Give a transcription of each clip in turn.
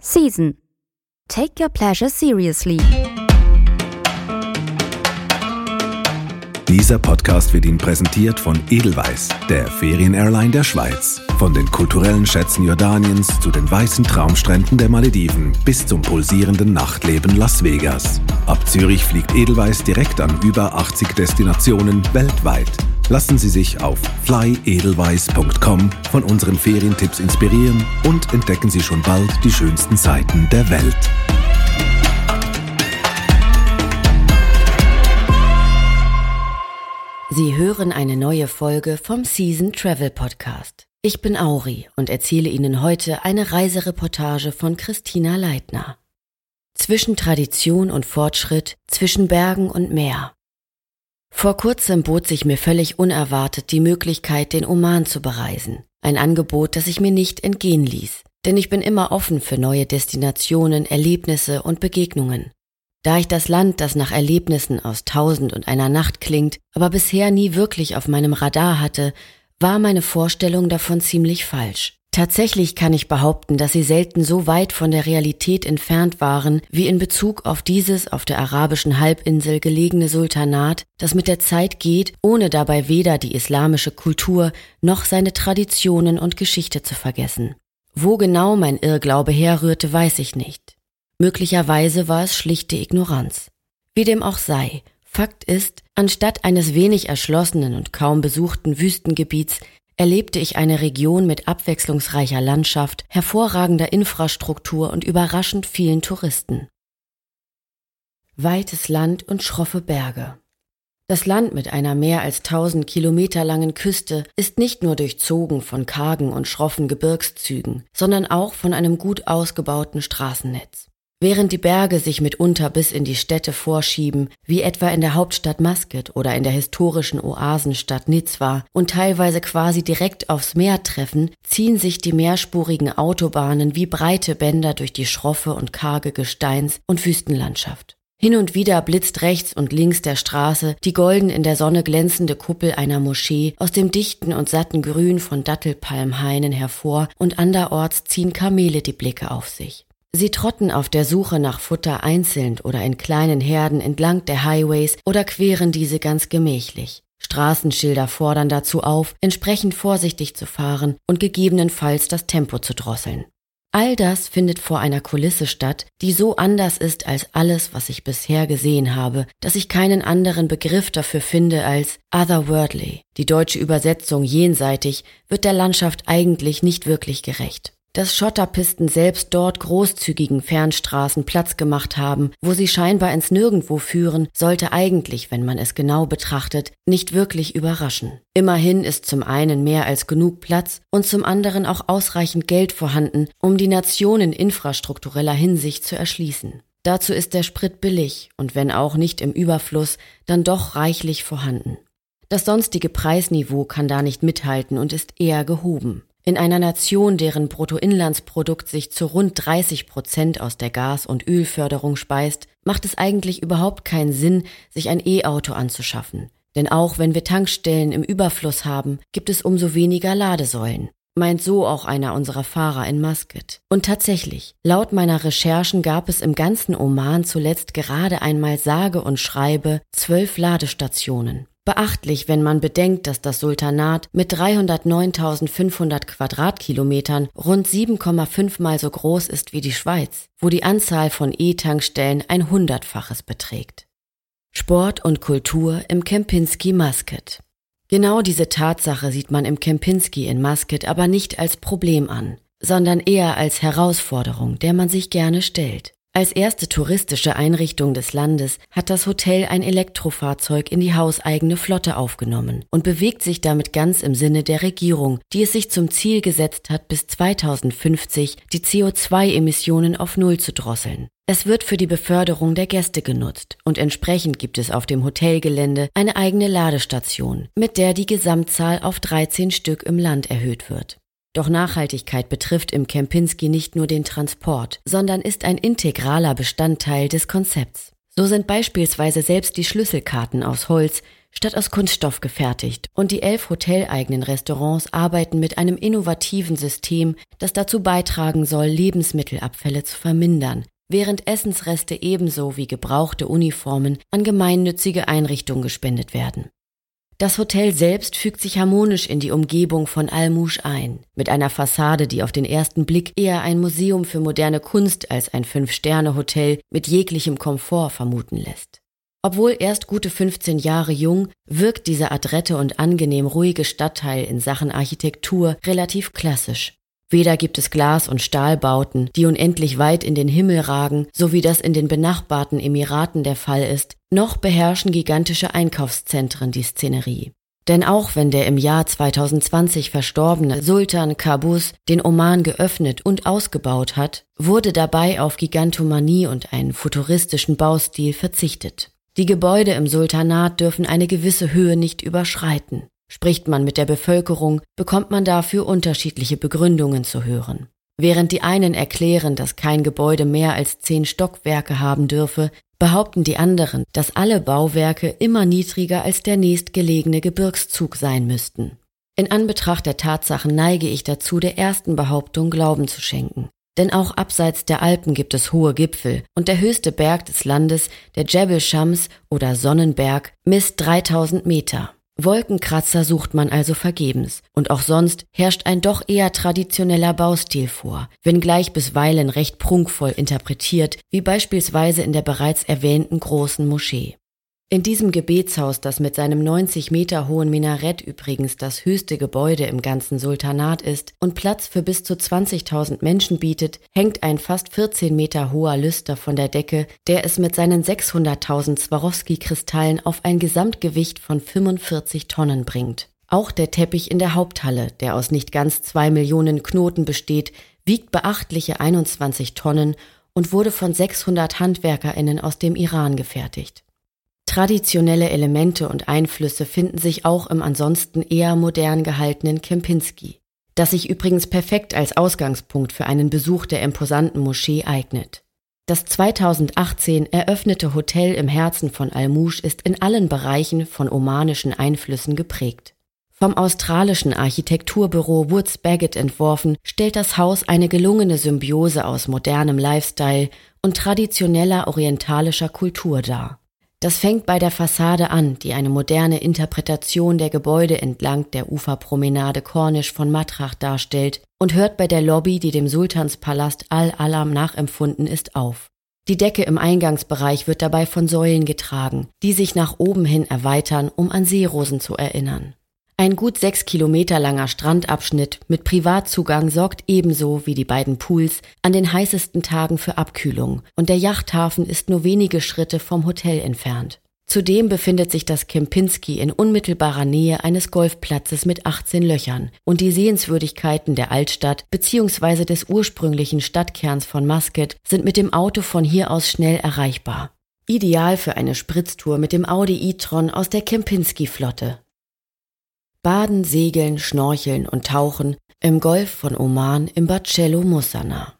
Season. Take your pleasure seriously. Dieser Podcast wird Ihnen präsentiert von Edelweiss, der Ferienairline der Schweiz. Von den kulturellen Schätzen Jordaniens zu den weißen Traumstränden der Malediven bis zum pulsierenden Nachtleben Las Vegas. Ab Zürich fliegt Edelweiss direkt an über 80 Destinationen weltweit. Lassen Sie sich auf flyedelweiss.com von unseren Ferientipps inspirieren und entdecken Sie schon bald die schönsten Seiten der Welt. Sie hören eine neue Folge vom Season Travel Podcast. Ich bin Auri und erzähle Ihnen heute eine Reisereportage von Christina Leitner. Zwischen Tradition und Fortschritt, zwischen Bergen und Meer. Vor kurzem bot sich mir völlig unerwartet die Möglichkeit, den Oman zu bereisen. Ein Angebot, das ich mir nicht entgehen ließ. Denn ich bin immer offen für neue Destinationen, Erlebnisse und Begegnungen. Da ich das Land, das nach Erlebnissen aus Tausend und einer Nacht klingt, aber bisher nie wirklich auf meinem Radar hatte, war meine Vorstellung davon ziemlich falsch. Tatsächlich kann ich behaupten, dass sie selten so weit von der Realität entfernt waren wie in Bezug auf dieses auf der arabischen Halbinsel gelegene Sultanat, das mit der Zeit geht, ohne dabei weder die islamische Kultur noch seine Traditionen und Geschichte zu vergessen. Wo genau mein Irrglaube herrührte, weiß ich nicht. Möglicherweise war es schlichte Ignoranz. Wie dem auch sei, Fakt ist, anstatt eines wenig erschlossenen und kaum besuchten Wüstengebiets erlebte ich eine Region mit abwechslungsreicher Landschaft, hervorragender Infrastruktur und überraschend vielen Touristen. Weites Land und schroffe Berge. Das Land mit einer mehr als tausend Kilometer langen Küste ist nicht nur durchzogen von kargen und schroffen Gebirgszügen, sondern auch von einem gut ausgebauten Straßennetz. Während die Berge sich mitunter bis in die Städte vorschieben, wie etwa in der Hauptstadt Masket oder in der historischen Oasenstadt Nizwa und teilweise quasi direkt aufs Meer treffen, ziehen sich die mehrspurigen Autobahnen wie breite Bänder durch die schroffe und karge Gesteins- und Wüstenlandschaft. Hin und wieder blitzt rechts und links der Straße die golden in der Sonne glänzende Kuppel einer Moschee aus dem dichten und satten Grün von Dattelpalmhainen hervor und anderorts ziehen Kamele die Blicke auf sich. Sie trotten auf der Suche nach Futter einzeln oder in kleinen Herden entlang der Highways oder queren diese ganz gemächlich. Straßenschilder fordern dazu auf, entsprechend vorsichtig zu fahren und gegebenenfalls das Tempo zu drosseln. All das findet vor einer Kulisse statt, die so anders ist als alles, was ich bisher gesehen habe, dass ich keinen anderen Begriff dafür finde als otherworldly. Die deutsche Übersetzung jenseitig wird der Landschaft eigentlich nicht wirklich gerecht dass Schotterpisten selbst dort großzügigen Fernstraßen Platz gemacht haben, wo sie scheinbar ins Nirgendwo führen, sollte eigentlich, wenn man es genau betrachtet, nicht wirklich überraschen. Immerhin ist zum einen mehr als genug Platz und zum anderen auch ausreichend Geld vorhanden, um die Nation in infrastruktureller Hinsicht zu erschließen. Dazu ist der Sprit billig und wenn auch nicht im Überfluss, dann doch reichlich vorhanden. Das sonstige Preisniveau kann da nicht mithalten und ist eher gehoben. In einer Nation, deren Bruttoinlandsprodukt sich zu rund 30 Prozent aus der Gas- und Ölförderung speist, macht es eigentlich überhaupt keinen Sinn, sich ein E-Auto anzuschaffen. Denn auch wenn wir Tankstellen im Überfluss haben, gibt es umso weniger Ladesäulen. Meint so auch einer unserer Fahrer in Muscat. Und tatsächlich, laut meiner Recherchen gab es im ganzen Oman zuletzt gerade einmal sage und schreibe zwölf Ladestationen. Beachtlich, wenn man bedenkt, dass das Sultanat mit 309.500 Quadratkilometern rund 7,5 mal so groß ist wie die Schweiz, wo die Anzahl von E-Tankstellen ein Hundertfaches beträgt. Sport und Kultur im Kempinski Muscat. Genau diese Tatsache sieht man im Kempinski in Muscat aber nicht als Problem an, sondern eher als Herausforderung, der man sich gerne stellt. Als erste touristische Einrichtung des Landes hat das Hotel ein Elektrofahrzeug in die hauseigene Flotte aufgenommen und bewegt sich damit ganz im Sinne der Regierung, die es sich zum Ziel gesetzt hat, bis 2050 die CO2-Emissionen auf Null zu drosseln. Es wird für die Beförderung der Gäste genutzt und entsprechend gibt es auf dem Hotelgelände eine eigene Ladestation, mit der die Gesamtzahl auf 13 Stück im Land erhöht wird. Doch Nachhaltigkeit betrifft im Kempinski nicht nur den Transport, sondern ist ein integraler Bestandteil des Konzepts. So sind beispielsweise selbst die Schlüsselkarten aus Holz statt aus Kunststoff gefertigt und die elf hoteleigenen Restaurants arbeiten mit einem innovativen System, das dazu beitragen soll, Lebensmittelabfälle zu vermindern, während Essensreste ebenso wie gebrauchte Uniformen an gemeinnützige Einrichtungen gespendet werden. Das Hotel selbst fügt sich harmonisch in die Umgebung von Almouche ein, mit einer Fassade, die auf den ersten Blick eher ein Museum für moderne Kunst als ein Fünf-Sterne-Hotel mit jeglichem Komfort vermuten lässt. Obwohl erst gute 15 Jahre jung, wirkt dieser adrette und angenehm ruhige Stadtteil in Sachen Architektur relativ klassisch. Weder gibt es Glas- und Stahlbauten, die unendlich weit in den Himmel ragen, so wie das in den benachbarten Emiraten der Fall ist, noch beherrschen gigantische Einkaufszentren die Szenerie. Denn auch wenn der im Jahr 2020 verstorbene Sultan Qaboos den Oman geöffnet und ausgebaut hat, wurde dabei auf Gigantomanie und einen futuristischen Baustil verzichtet. Die Gebäude im Sultanat dürfen eine gewisse Höhe nicht überschreiten. Spricht man mit der Bevölkerung, bekommt man dafür unterschiedliche Begründungen zu hören. Während die einen erklären, dass kein Gebäude mehr als zehn Stockwerke haben dürfe, behaupten die anderen, dass alle Bauwerke immer niedriger als der nächstgelegene Gebirgszug sein müssten. In Anbetracht der Tatsachen neige ich dazu, der ersten Behauptung Glauben zu schenken. Denn auch abseits der Alpen gibt es hohe Gipfel und der höchste Berg des Landes, der Jebel Shams oder Sonnenberg, misst 3000 Meter. Wolkenkratzer sucht man also vergebens, und auch sonst herrscht ein doch eher traditioneller Baustil vor, wenngleich bisweilen recht prunkvoll interpretiert, wie beispielsweise in der bereits erwähnten großen Moschee. In diesem Gebetshaus, das mit seinem 90 Meter hohen Minarett übrigens das höchste Gebäude im ganzen Sultanat ist und Platz für bis zu 20.000 Menschen bietet, hängt ein fast 14 Meter hoher Lüster von der Decke, der es mit seinen 600.000 Swarovski-Kristallen auf ein Gesamtgewicht von 45 Tonnen bringt. Auch der Teppich in der Haupthalle, der aus nicht ganz zwei Millionen Knoten besteht, wiegt beachtliche 21 Tonnen und wurde von 600 HandwerkerInnen aus dem Iran gefertigt. Traditionelle Elemente und Einflüsse finden sich auch im ansonsten eher modern gehaltenen Kempinski, das sich übrigens perfekt als Ausgangspunkt für einen Besuch der imposanten Moschee eignet. Das 2018 eröffnete Hotel im Herzen von Almouche ist in allen Bereichen von omanischen Einflüssen geprägt. Vom australischen Architekturbüro Woods Baggett entworfen, stellt das Haus eine gelungene Symbiose aus modernem Lifestyle und traditioneller orientalischer Kultur dar. Das fängt bei der Fassade an, die eine moderne Interpretation der Gebäude entlang der Uferpromenade Cornish von Matrach darstellt und hört bei der Lobby, die dem Sultanspalast Al-Alam nachempfunden ist, auf. Die Decke im Eingangsbereich wird dabei von Säulen getragen, die sich nach oben hin erweitern, um an Seerosen zu erinnern. Ein gut sechs Kilometer langer Strandabschnitt mit Privatzugang sorgt ebenso wie die beiden Pools an den heißesten Tagen für Abkühlung und der Yachthafen ist nur wenige Schritte vom Hotel entfernt. Zudem befindet sich das Kempinski in unmittelbarer Nähe eines Golfplatzes mit 18 Löchern und die Sehenswürdigkeiten der Altstadt bzw. des ursprünglichen Stadtkerns von Muscat sind mit dem Auto von hier aus schnell erreichbar. Ideal für eine Spritztour mit dem Audi e-tron aus der Kempinski-Flotte. Baden, Segeln, Schnorcheln und Tauchen im Golf von Oman im Bacello Mussana.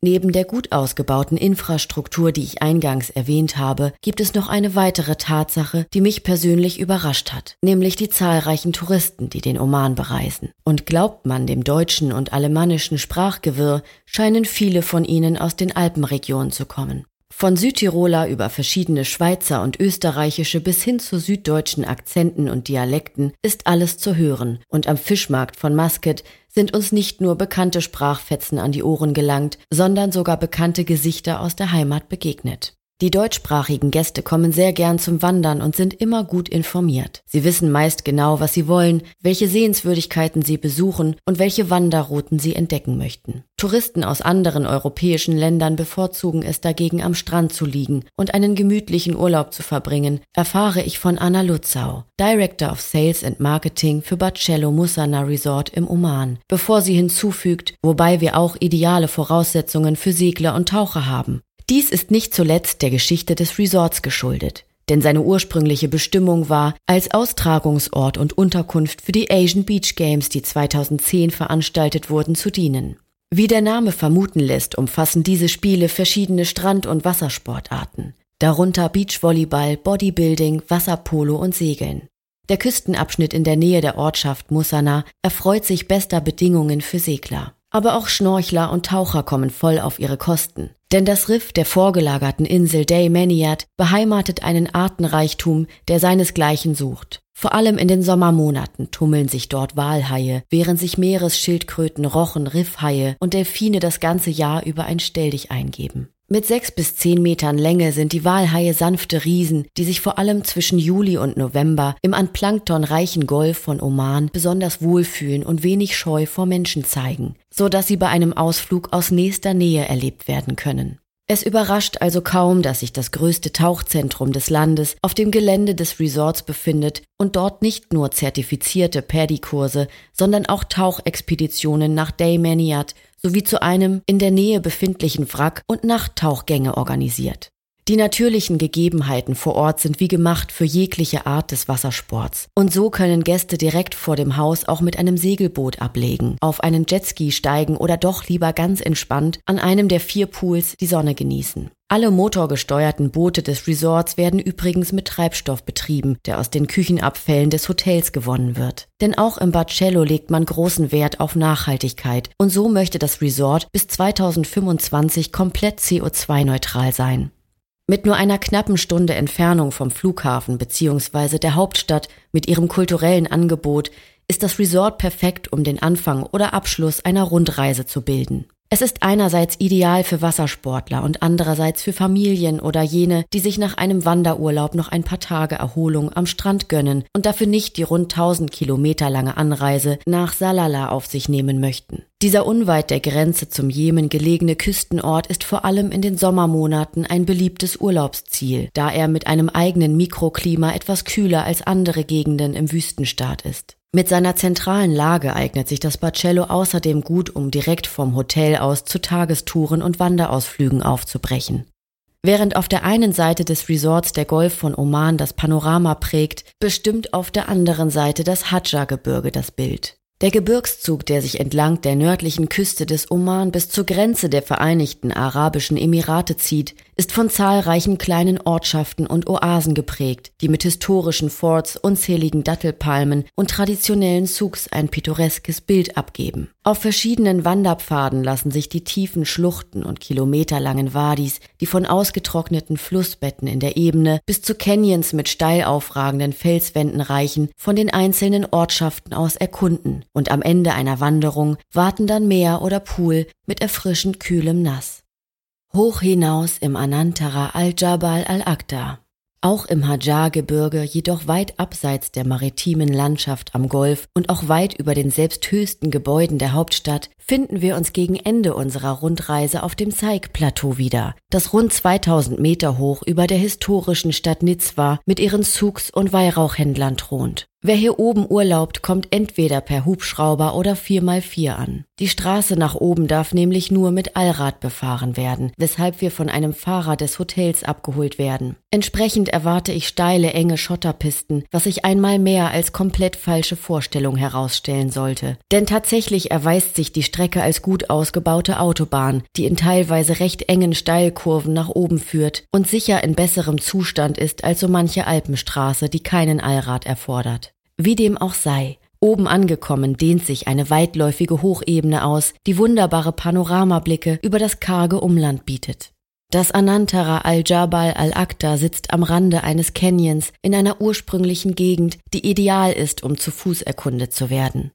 Neben der gut ausgebauten Infrastruktur, die ich eingangs erwähnt habe, gibt es noch eine weitere Tatsache, die mich persönlich überrascht hat, nämlich die zahlreichen Touristen, die den Oman bereisen. Und glaubt man dem deutschen und alemannischen Sprachgewirr, scheinen viele von ihnen aus den Alpenregionen zu kommen. Von Südtiroler über verschiedene Schweizer und österreichische bis hin zu süddeutschen Akzenten und Dialekten ist alles zu hören, und am Fischmarkt von Muscat sind uns nicht nur bekannte Sprachfetzen an die Ohren gelangt, sondern sogar bekannte Gesichter aus der Heimat begegnet. Die deutschsprachigen Gäste kommen sehr gern zum Wandern und sind immer gut informiert. Sie wissen meist genau, was sie wollen, welche Sehenswürdigkeiten sie besuchen und welche Wanderrouten sie entdecken möchten. Touristen aus anderen europäischen Ländern bevorzugen es dagegen am Strand zu liegen und einen gemütlichen Urlaub zu verbringen, erfahre ich von Anna Lutzau, Director of Sales and Marketing für Bacello Musana Resort im Oman, bevor sie hinzufügt, wobei wir auch ideale Voraussetzungen für Segler und Taucher haben. Dies ist nicht zuletzt der Geschichte des Resorts geschuldet, denn seine ursprüngliche Bestimmung war, als Austragungsort und Unterkunft für die Asian Beach Games, die 2010 veranstaltet wurden, zu dienen. Wie der Name vermuten lässt, umfassen diese Spiele verschiedene Strand- und Wassersportarten. darunter Beachvolleyball, Bodybuilding, Wasserpolo und Segeln. Der Küstenabschnitt in der Nähe der Ortschaft Musana erfreut sich bester Bedingungen für Segler. Aber auch Schnorchler und Taucher kommen voll auf ihre Kosten. Denn das Riff der vorgelagerten Insel Daymaniad beheimatet einen Artenreichtum, der seinesgleichen sucht. Vor allem in den Sommermonaten tummeln sich dort Walhaie, während sich Meeresschildkröten, Rochen, Riffhaie und Delfine das ganze Jahr über ein Stelldich eingeben. Mit sechs bis zehn Metern Länge sind die Walhaie sanfte Riesen, die sich vor allem zwischen Juli und November im an Plankton reichen Golf von Oman besonders wohlfühlen und wenig Scheu vor Menschen zeigen, so dass sie bei einem Ausflug aus nächster Nähe erlebt werden können. Es überrascht also kaum, dass sich das größte Tauchzentrum des Landes auf dem Gelände des Resorts befindet und dort nicht nur zertifizierte Paddy-Kurse, sondern auch Tauchexpeditionen nach Daymaniad sowie zu einem in der Nähe befindlichen Wrack und Nachttauchgänge organisiert. Die natürlichen Gegebenheiten vor Ort sind wie gemacht für jegliche Art des Wassersports. Und so können Gäste direkt vor dem Haus auch mit einem Segelboot ablegen, auf einen Jetski steigen oder doch lieber ganz entspannt an einem der vier Pools die Sonne genießen. Alle motorgesteuerten Boote des Resorts werden übrigens mit Treibstoff betrieben, der aus den Küchenabfällen des Hotels gewonnen wird. Denn auch im Barcello legt man großen Wert auf Nachhaltigkeit und so möchte das Resort bis 2025 komplett CO2-neutral sein. Mit nur einer knappen Stunde Entfernung vom Flughafen bzw. der Hauptstadt mit ihrem kulturellen Angebot ist das Resort perfekt, um den Anfang oder Abschluss einer Rundreise zu bilden. Es ist einerseits ideal für Wassersportler und andererseits für Familien oder jene, die sich nach einem Wanderurlaub noch ein paar Tage Erholung am Strand gönnen und dafür nicht die rund 1000 Kilometer lange Anreise nach Salala auf sich nehmen möchten. Dieser unweit der Grenze zum Jemen gelegene Küstenort ist vor allem in den Sommermonaten ein beliebtes Urlaubsziel, da er mit einem eigenen Mikroklima etwas kühler als andere Gegenden im Wüstenstaat ist. Mit seiner zentralen Lage eignet sich das Barcello außerdem gut, um direkt vom Hotel aus zu Tagestouren und Wanderausflügen aufzubrechen. Während auf der einen Seite des Resorts der Golf von Oman das Panorama prägt, bestimmt auf der anderen Seite das Hadja-Gebirge das Bild. Der Gebirgszug, der sich entlang der nördlichen Küste des Oman bis zur Grenze der Vereinigten Arabischen Emirate zieht, ist von zahlreichen kleinen Ortschaften und Oasen geprägt, die mit historischen Forts, unzähligen Dattelpalmen und traditionellen Souks ein pittoreskes Bild abgeben. Auf verschiedenen Wanderpfaden lassen sich die tiefen Schluchten und kilometerlangen Wadis, die von ausgetrockneten Flussbetten in der Ebene bis zu Canyons mit steil aufragenden Felswänden reichen, von den einzelnen Ortschaften aus erkunden und am Ende einer Wanderung warten dann Meer oder Pool mit erfrischend kühlem Nass. Hoch hinaus im Anantara al-Jabal al-Aqda. Auch im Hajar-Gebirge, jedoch weit abseits der maritimen Landschaft am Golf und auch weit über den selbst höchsten Gebäuden der Hauptstadt, finden wir uns gegen Ende unserer Rundreise auf dem Zeig-Plateau wieder, das rund 2000 Meter hoch über der historischen Stadt Nizwa mit ihren Souks und Weihrauchhändlern thront. Wer hier oben urlaubt, kommt entweder per Hubschrauber oder 4x4 an. Die Straße nach oben darf nämlich nur mit Allrad befahren werden, weshalb wir von einem Fahrer des Hotels abgeholt werden. Entsprechend erwarte ich steile, enge Schotterpisten, was sich einmal mehr als komplett falsche Vorstellung herausstellen sollte. Denn tatsächlich erweist sich die Strecke als gut ausgebaute Autobahn, die in teilweise recht engen Steilkurven nach oben führt und sicher in besserem Zustand ist als so manche Alpenstraße, die keinen Allrad erfordert. Wie dem auch sei, oben angekommen dehnt sich eine weitläufige Hochebene aus, die wunderbare Panoramablicke über das karge Umland bietet. Das Anantara al-Jabal al-Aqda sitzt am Rande eines Canyons in einer ursprünglichen Gegend, die ideal ist, um zu Fuß erkundet zu werden.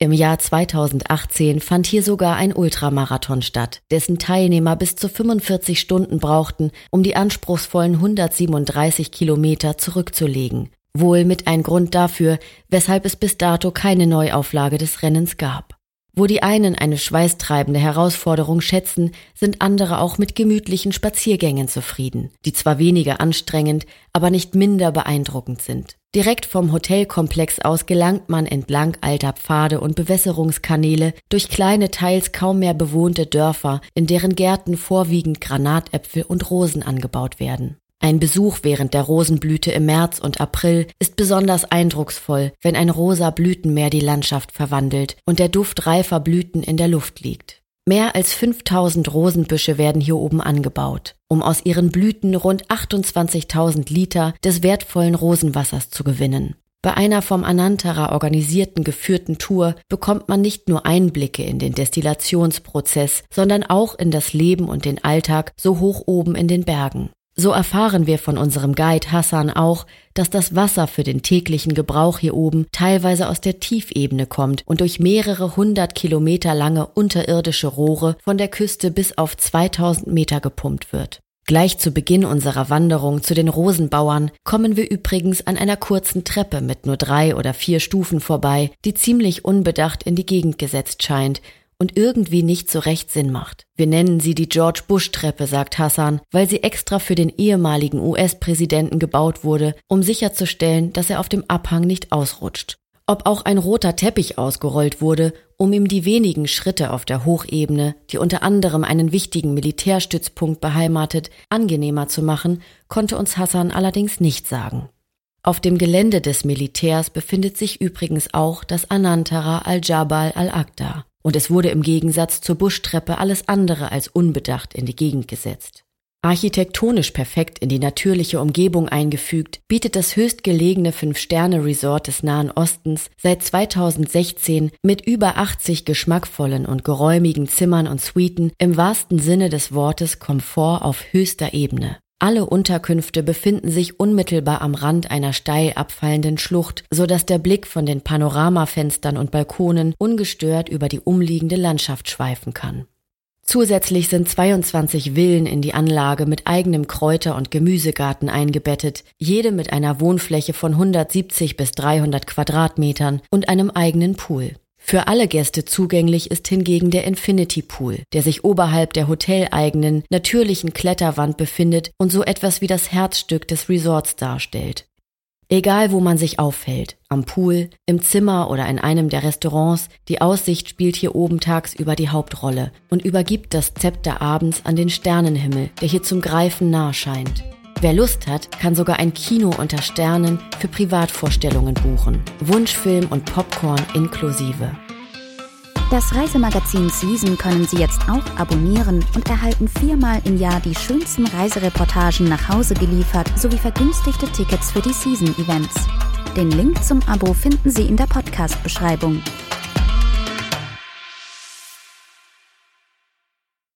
Im Jahr 2018 fand hier sogar ein Ultramarathon statt, dessen Teilnehmer bis zu 45 Stunden brauchten, um die anspruchsvollen 137 Kilometer zurückzulegen. Wohl mit ein Grund dafür, weshalb es bis dato keine Neuauflage des Rennens gab. Wo die einen eine schweißtreibende Herausforderung schätzen, sind andere auch mit gemütlichen Spaziergängen zufrieden, die zwar weniger anstrengend, aber nicht minder beeindruckend sind. Direkt vom Hotelkomplex aus gelangt man entlang alter Pfade und Bewässerungskanäle durch kleine, teils kaum mehr bewohnte Dörfer, in deren Gärten vorwiegend Granatäpfel und Rosen angebaut werden. Ein Besuch während der Rosenblüte im März und April ist besonders eindrucksvoll, wenn ein rosa Blütenmeer die Landschaft verwandelt und der Duft reifer Blüten in der Luft liegt. Mehr als 5000 Rosenbüsche werden hier oben angebaut, um aus ihren Blüten rund 28.000 Liter des wertvollen Rosenwassers zu gewinnen. Bei einer vom Anantara organisierten geführten Tour bekommt man nicht nur Einblicke in den Destillationsprozess, sondern auch in das Leben und den Alltag so hoch oben in den Bergen. So erfahren wir von unserem Guide Hassan auch, dass das Wasser für den täglichen Gebrauch hier oben teilweise aus der Tiefebene kommt und durch mehrere hundert Kilometer lange unterirdische Rohre von der Küste bis auf 2000 Meter gepumpt wird. Gleich zu Beginn unserer Wanderung zu den Rosenbauern kommen wir übrigens an einer kurzen Treppe mit nur drei oder vier Stufen vorbei, die ziemlich unbedacht in die Gegend gesetzt scheint und irgendwie nicht so recht Sinn macht. Wir nennen sie die George Bush Treppe, sagt Hassan, weil sie extra für den ehemaligen US-Präsidenten gebaut wurde, um sicherzustellen, dass er auf dem Abhang nicht ausrutscht ob auch ein roter Teppich ausgerollt wurde, um ihm die wenigen Schritte auf der Hochebene, die unter anderem einen wichtigen Militärstützpunkt beheimatet, angenehmer zu machen, konnte uns Hassan allerdings nicht sagen. Auf dem Gelände des Militärs befindet sich übrigens auch das Anantara al-Jabal al-Aqda, und es wurde im Gegensatz zur Buschtreppe alles andere als unbedacht in die Gegend gesetzt. Architektonisch perfekt in die natürliche Umgebung eingefügt, bietet das höchstgelegene Fünf-Sterne-Resort des Nahen Ostens seit 2016 mit über 80 geschmackvollen und geräumigen Zimmern und Suiten im wahrsten Sinne des Wortes Komfort auf höchster Ebene. Alle Unterkünfte befinden sich unmittelbar am Rand einer steil abfallenden Schlucht, so dass der Blick von den Panoramafenstern und Balkonen ungestört über die umliegende Landschaft schweifen kann. Zusätzlich sind 22 Villen in die Anlage mit eigenem Kräuter- und Gemüsegarten eingebettet, jede mit einer Wohnfläche von 170 bis 300 Quadratmetern und einem eigenen Pool. Für alle Gäste zugänglich ist hingegen der Infinity Pool, der sich oberhalb der hoteleigenen natürlichen Kletterwand befindet und so etwas wie das Herzstück des Resorts darstellt. Egal wo man sich aufhält, am Pool, im Zimmer oder in einem der Restaurants, die Aussicht spielt hier oben tagsüber die Hauptrolle und übergibt das Zepter abends an den Sternenhimmel, der hier zum Greifen nah scheint. Wer Lust hat, kann sogar ein Kino unter Sternen für Privatvorstellungen buchen. Wunschfilm und Popcorn inklusive. Das Reisemagazin Season können Sie jetzt auch abonnieren und erhalten viermal im Jahr die schönsten Reisereportagen nach Hause geliefert sowie vergünstigte Tickets für die Season-Events. Den Link zum Abo finden Sie in der Podcast-Beschreibung.